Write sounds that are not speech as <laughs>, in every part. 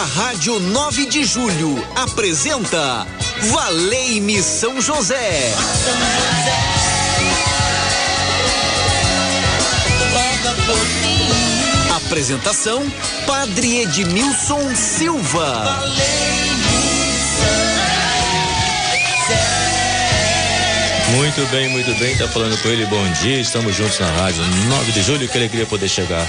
A Rádio 9 de Julho apresenta Valei-me São José. São José. Apresentação Padre Edmilson Silva. Muito bem, muito bem. Tá falando com ele. Bom dia. Estamos juntos na rádio 9 de julho. Que alegria poder chegar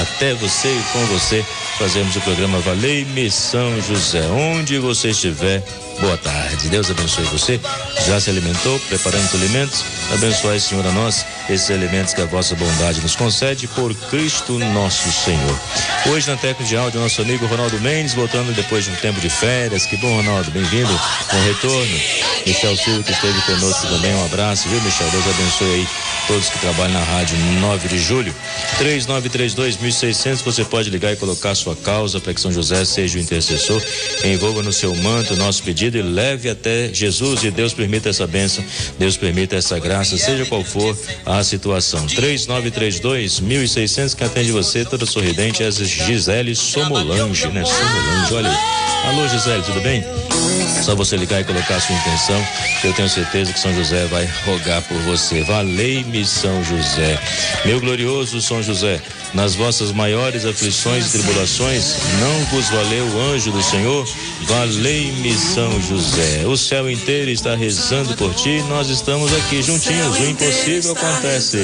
até você e com você. Fazemos o programa Valei-me São José. Onde você estiver, boa tarde. Deus abençoe você. Já se alimentou, preparando os alimentos? Abençoe, Senhor, a nós esses alimentos que a vossa bondade nos concede por Cristo nosso Senhor. Hoje na técnica de áudio, nosso amigo Ronaldo Mendes, voltando depois de um tempo de férias. Que bom, Ronaldo. Bem-vindo. Bom retorno. Michel Silva, que esteve conosco também. Um abraço, viu, Michel? Deus abençoe aí todos que trabalham na rádio 9 de julho. 3932 1600, você pode ligar e colocar sua causa para que São José seja o intercessor. Envolva no seu manto o nosso pedido e leve até Jesus e Deus permita essa bênção, Deus permita essa graça, seja qual for a situação. 3932 1600, que atende você, toda sorridente, é Gisele Somolange, né? Somolange, olha. Alô, Gisele, tudo bem? Só você ligar e colocar a sua intenção, eu tenho certeza que São José vai rogar por você. Valei-me, São José. Meu glorioso São José, nas vossas maiores aflições e tribulações, não vos valeu o anjo do Senhor? Valei-me, São José. O céu inteiro está rezando por ti, nós estamos aqui juntinhos, o impossível acontece.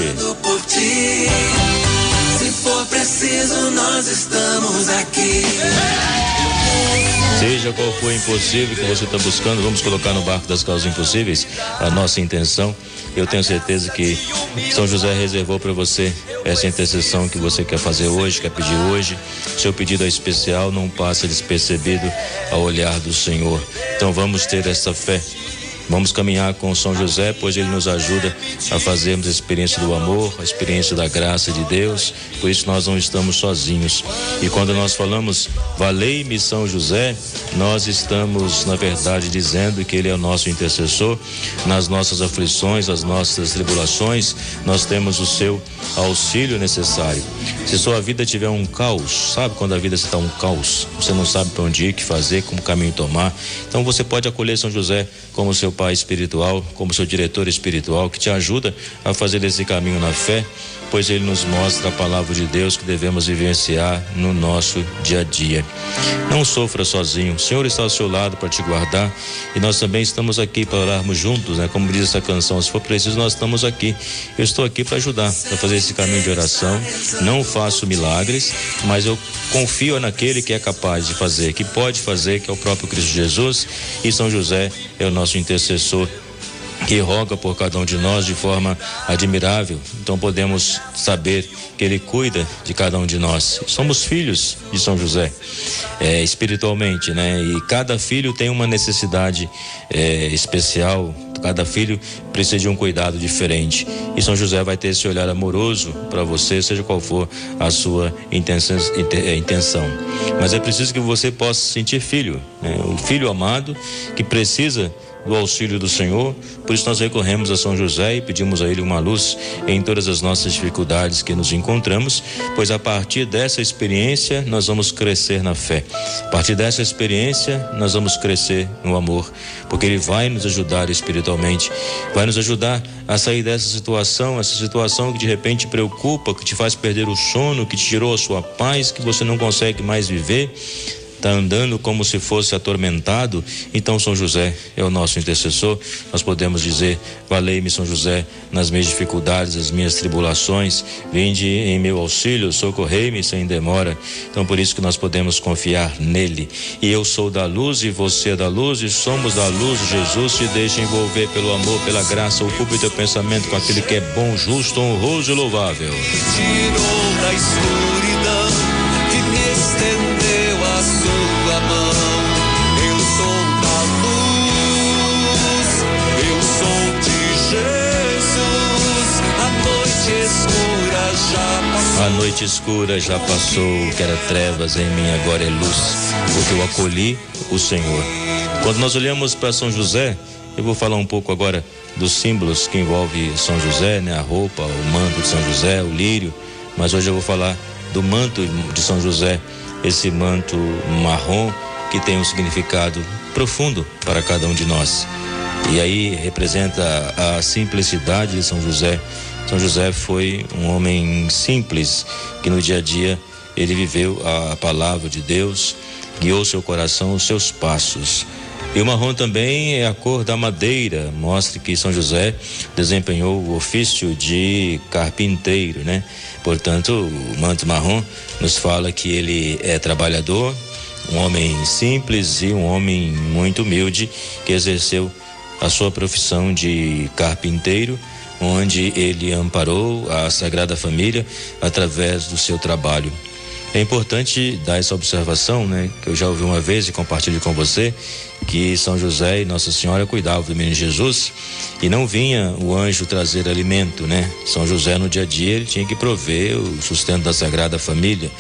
Se for preciso, nós estamos aqui. Seja qual for impossível que você está buscando, vamos colocar no barco das causas impossíveis a nossa intenção. Eu tenho certeza que São José reservou para você essa intercessão que você quer fazer hoje, quer pedir hoje. Seu pedido é especial, não passa despercebido ao olhar do Senhor. Então vamos ter essa fé Vamos caminhar com São José, pois ele nos ajuda a fazermos a experiência do amor, a experiência da graça de Deus. Por isso nós não estamos sozinhos. E quando nós falamos valei-me São José, nós estamos, na verdade, dizendo que ele é o nosso intercessor nas nossas aflições, as nossas tribulações. Nós temos o seu auxílio necessário. Se sua vida tiver um caos, sabe quando a vida está um caos? Você não sabe para onde ir, que fazer, como caminho tomar. Então você pode acolher São José como seu pai espiritual, como seu diretor espiritual, que te ajuda a fazer esse caminho na fé, pois ele nos mostra a palavra de Deus que devemos vivenciar no nosso dia a dia. Não sofra sozinho, o Senhor está ao seu lado para te guardar e nós também estamos aqui para orarmos juntos, né? Como diz essa canção, se for preciso, nós estamos aqui. Eu estou aqui para ajudar, para fazer esse caminho de oração. Não faço milagres, mas eu confio naquele que é capaz de fazer, que pode fazer, que é o próprio Cristo Jesus e São José é o nosso intercessor que roga por cada um de nós de forma admirável. Então podemos saber que Ele cuida de cada um de nós. Somos filhos de São José, é, espiritualmente, né? E cada filho tem uma necessidade é, especial. Cada filho precisa de um cuidado diferente. E São José vai ter esse olhar amoroso para você, seja qual for a sua intenção, é. Mas é preciso que você possa sentir filho, né? o filho amado que precisa do auxílio do Senhor. Por isso nós recorremos a São José e pedimos a ele uma luz em todas as nossas dificuldades que nos encontramos, pois a partir dessa experiência nós vamos crescer na fé. A partir dessa experiência nós vamos crescer no amor, porque ele vai nos ajudar espiritualmente, vai nos ajudar a sair dessa situação, essa situação que de repente preocupa, que te faz perder o sono, que te tirou a sua paz, que você não consegue mais viver está andando como se fosse atormentado, então São José é o nosso intercessor. Nós podemos dizer: Valei-me, São José, nas minhas dificuldades, as minhas tribulações, vinde em meu auxílio, socorrei-me sem demora. Então, por isso que nós podemos confiar nele. E eu sou da luz e você é da luz, e somos da luz. Jesus te deixa envolver pelo amor, pela graça. Ocupe teu pensamento com aquele que é bom, justo, honroso e louvável. Tirou da escuridão A noite escura já passou, que era trevas em mim, agora é luz, porque eu acolhi o Senhor. Quando nós olhamos para São José, eu vou falar um pouco agora dos símbolos que envolve São José, né? A roupa, o manto de São José, o lírio, mas hoje eu vou falar do manto de São José, esse manto marrom que tem um significado profundo para cada um de nós. E aí representa a simplicidade de São José. São José foi um homem simples que no dia a dia ele viveu a palavra de Deus, guiou seu coração, os seus passos. E o marrom também é a cor da madeira, mostra que São José desempenhou o ofício de carpinteiro, né? Portanto, o manto marrom nos fala que ele é trabalhador, um homem simples e um homem muito humilde que exerceu a sua profissão de carpinteiro, onde ele amparou a Sagrada Família através do seu trabalho. É importante dar essa observação, né, que eu já ouvi uma vez e compartilho com você, que São José e Nossa Senhora cuidavam do menino Jesus e não vinha o anjo trazer alimento, né? São José no dia a dia ele tinha que prover o sustento da Sagrada Família.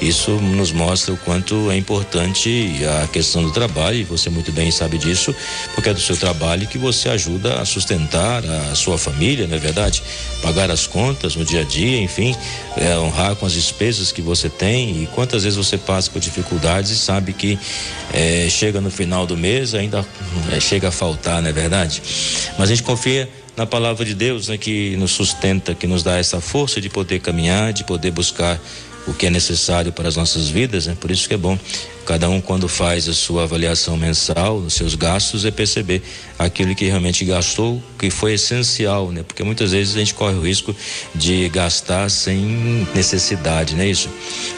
Isso nos mostra o quanto é importante a questão do trabalho, e você muito bem sabe disso, porque é do seu trabalho que você ajuda a sustentar a sua família, não é verdade? Pagar as contas no dia a dia, enfim, é, honrar com as despesas que você tem e quantas vezes você passa por dificuldades e sabe que é, chega no final do mês ainda é, chega a faltar, não é verdade? Mas a gente confia na palavra de Deus, né, que nos sustenta, que nos dá essa força de poder caminhar, de poder buscar o que é necessário para as nossas vidas, né? Por isso que é bom cada um quando faz a sua avaliação mensal, os seus gastos, é perceber aquilo que realmente gastou, que foi essencial, né? Porque muitas vezes a gente corre o risco de gastar sem necessidade, não é isso?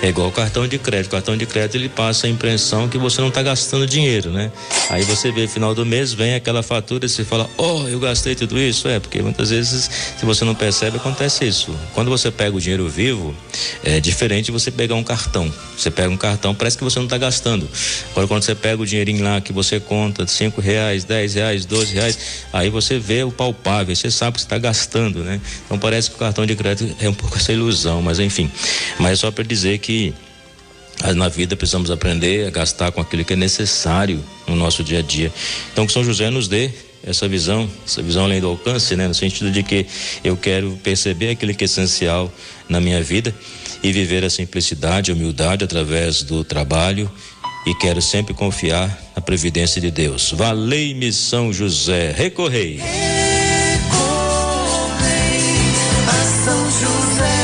É igual o cartão de crédito. O cartão de crédito ele passa a impressão que você não está gastando dinheiro, né? Aí você vê final do mês, vem aquela fatura e você fala, oh, eu gastei tudo isso. É, porque muitas vezes, se você não percebe, acontece isso. Quando você pega o dinheiro vivo, é diferente de você pegar um cartão. Você pega um cartão, parece que você não está gastando. Agora, quando você pega o dinheirinho lá que você conta, cinco reais, dez reais, 12 reais, aí você vê o palpável, você sabe que está gastando, né? Então parece que o cartão de crédito <laughs> é um pouco essa ilusão, mas enfim. Mas é só para dizer que na vida precisamos aprender a gastar com aquilo que é necessário no nosso dia a dia. Então que São José nos dê essa visão, essa visão além do alcance, né? No sentido de que eu quero perceber aquilo que é essencial na minha vida e viver a simplicidade, a humildade através do trabalho e quero sempre confiar na previdência de Deus. Valei-me São José, recorrei. Recorrei a São José,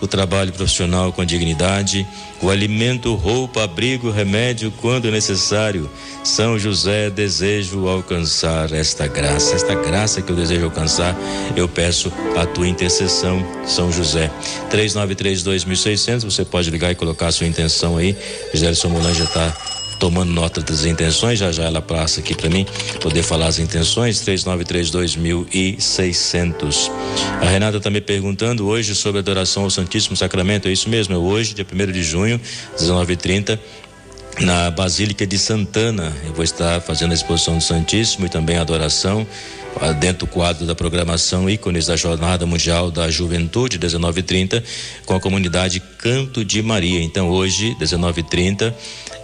o trabalho profissional com dignidade, o alimento, roupa, abrigo, remédio quando necessário. São José, desejo alcançar esta graça, esta graça que eu desejo alcançar, eu peço a tua intercessão, São José. 393-2600, você pode ligar e colocar a sua intenção aí. José Mulan já está tomando nota das intenções, já já ela passa aqui para mim poder falar as intenções, 3932.600. A Renata está me perguntando hoje sobre a adoração ao Santíssimo Sacramento, é isso mesmo, é hoje, dia 1 de junho, 19h30, na Basílica de Santana. Eu vou estar fazendo a exposição do Santíssimo e também a adoração dentro do quadro da programação Ícones da Jornada Mundial da Juventude, 19:30, com a comunidade Canto de Maria. Então, hoje, 19:30,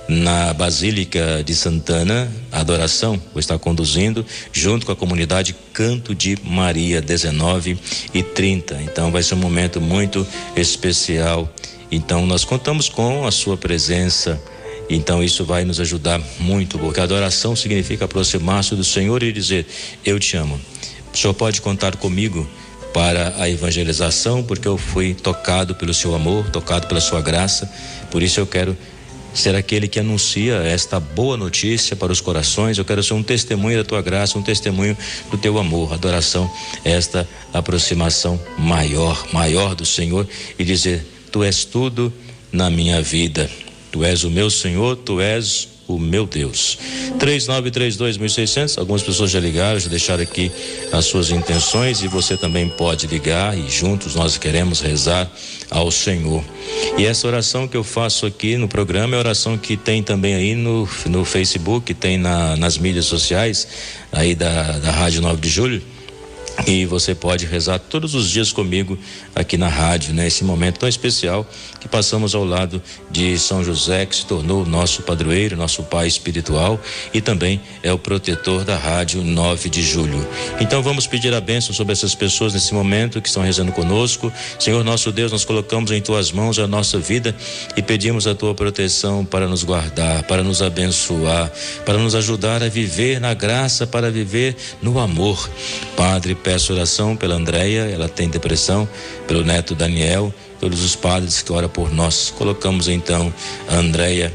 na Basílica de Santana, a adoração vou estar conduzindo junto com a comunidade Canto de Maria, 19 e 30. Então vai ser um momento muito especial Então nós contamos com a sua presença. Então isso vai nos ajudar muito, porque adoração significa aproximar-se do Senhor e dizer: Eu te amo. O Senhor pode contar comigo para a evangelização, porque eu fui tocado pelo seu amor, tocado pela sua graça. Por isso eu quero ser aquele que anuncia esta boa notícia para os corações. Eu quero ser um testemunho da tua graça, um testemunho do teu amor. Adoração, esta aproximação maior, maior do Senhor e dizer: Tu és tudo na minha vida. Tu és o meu Senhor, tu és o meu Deus. 3932.600, algumas pessoas já ligaram, já deixaram aqui as suas intenções e você também pode ligar e juntos nós queremos rezar ao Senhor. E essa oração que eu faço aqui no programa é a oração que tem também aí no, no Facebook, tem na, nas mídias sociais aí da, da Rádio 9 de Julho e você pode rezar todos os dias comigo aqui na rádio, né? Momento tão especial que passamos ao lado de São José, que se tornou nosso padroeiro, nosso pai espiritual e também é o protetor da rádio 9 de julho. Então vamos pedir a bênção sobre essas pessoas nesse momento que estão rezando conosco. Senhor nosso Deus, nós colocamos em tuas mãos a nossa vida e pedimos a tua proteção para nos guardar, para nos abençoar, para nos ajudar a viver na graça, para viver no amor. Padre, Peço oração pela Andréia, ela tem depressão, pelo neto Daniel, todos os padres que oram por nós. Colocamos então a Andréia,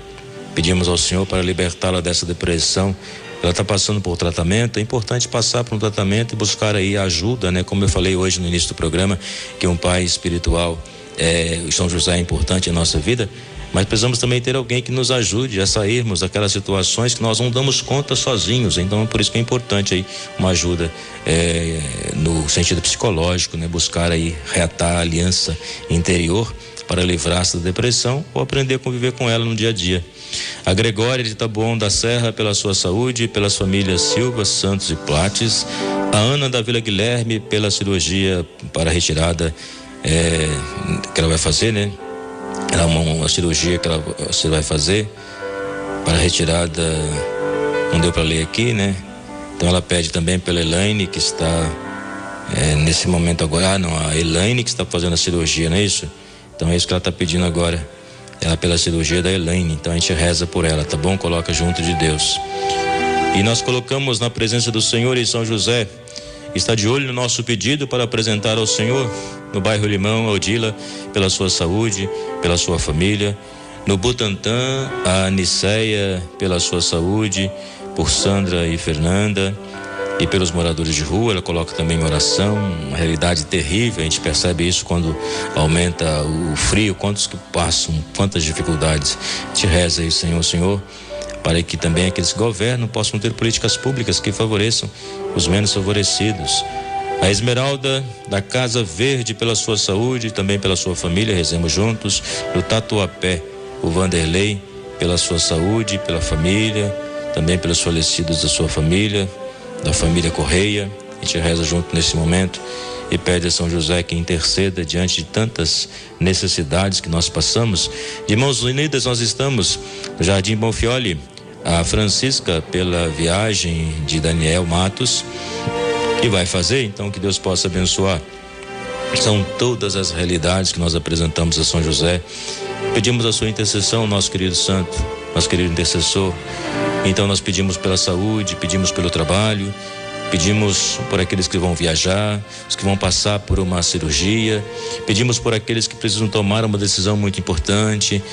pedimos ao Senhor para libertá-la dessa depressão. Ela está passando por tratamento, é importante passar por um tratamento e buscar aí ajuda, né? Como eu falei hoje no início do programa, que um pai espiritual, é, São José é importante em nossa vida, mas precisamos também ter alguém que nos ajude a sairmos daquelas situações que nós não damos conta sozinhos. Então, por isso que é importante aí uma ajuda é, no sentido psicológico, né? Buscar aí reatar a aliança interior para livrar-se da depressão ou aprender a conviver com ela no dia a dia. A Gregória de Taboão da Serra pela sua saúde, pelas famílias Silva, Santos e Plates. A Ana da Vila Guilherme pela cirurgia para retirada é, que ela vai fazer, né? Era uma, uma cirurgia que ela, você vai fazer para retirada, não deu para ler aqui, né? Então ela pede também pela Elaine, que está é, nesse momento agora. Ah, não, a Elaine que está fazendo a cirurgia, não é isso? Então é isso que ela está pedindo agora. Ela pela cirurgia da Elaine. Então a gente reza por ela, tá bom? Coloca junto de Deus. E nós colocamos na presença do Senhor em São José está de olho no nosso pedido para apresentar ao Senhor no bairro Limão, Odila, pela sua saúde, pela sua família. No Butantã, a Aniceia, pela sua saúde, por Sandra e Fernanda e pelos moradores de rua, ela coloca também oração, uma realidade terrível, a gente percebe isso quando aumenta o frio, quantos que passam, quantas dificuldades. Te reza aí, Senhor, Senhor, para que também aqueles que governam possam ter políticas públicas que favoreçam os menos favorecidos. A Esmeralda da Casa Verde pela sua saúde e também pela sua família, rezemos juntos. No Tatuapé, o Vanderlei pela sua saúde, pela família, também pelos falecidos da sua família, da família Correia. A gente reza junto nesse momento e pede a São José que interceda diante de tantas necessidades que nós passamos. De mãos unidas nós estamos no Jardim Bonfioli, a Francisca pela viagem de Daniel Matos que vai fazer, então que Deus possa abençoar. São todas as realidades que nós apresentamos a São José. Pedimos a sua intercessão, nosso querido santo, nosso querido intercessor. Então nós pedimos pela saúde, pedimos pelo trabalho, pedimos por aqueles que vão viajar, os que vão passar por uma cirurgia, pedimos por aqueles que precisam tomar uma decisão muito importante.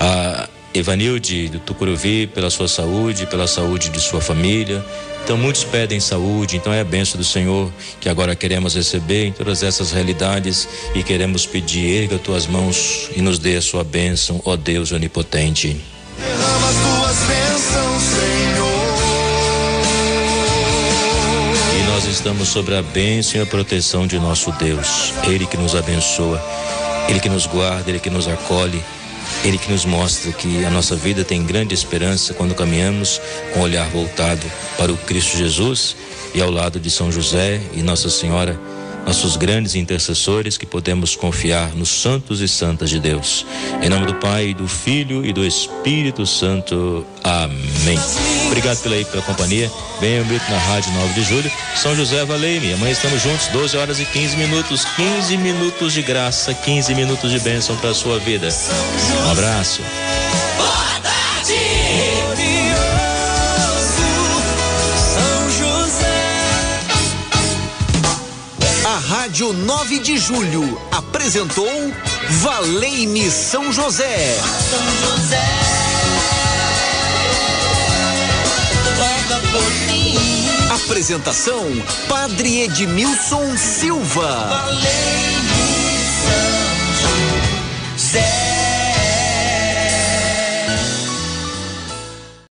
A Evanilde do Tucuruvi pela sua saúde, pela saúde de sua família. Então muitos pedem saúde, então é a benção do Senhor que agora queremos receber em todas essas realidades e queremos pedir, erga tuas mãos e nos dê a sua bênção, ó Deus onipotente. Derrama as tuas bênçãos, Senhor. Estamos sobre a bênção e a proteção de nosso Deus. Ele que nos abençoa, ele que nos guarda, ele que nos acolhe ele que nos mostra que a nossa vida tem grande esperança quando caminhamos com o olhar voltado para o Cristo Jesus e ao lado de São José e Nossa Senhora nossos grandes intercessores que podemos confiar nos santos e santas de Deus. Em nome do Pai, do Filho e do Espírito Santo. Amém. Obrigado pela, aí, pela companhia. Venha Brito na Rádio 9 de Julho. São José Valeime. Amanhã estamos juntos, 12 horas e 15 minutos. 15 minutos de graça, 15 minutos de bênção para a sua vida. Um abraço. Rádio 9 de Julho apresentou Valei-me São José. São José. Apresentação Padre Edmilson Silva. Valei-me São José.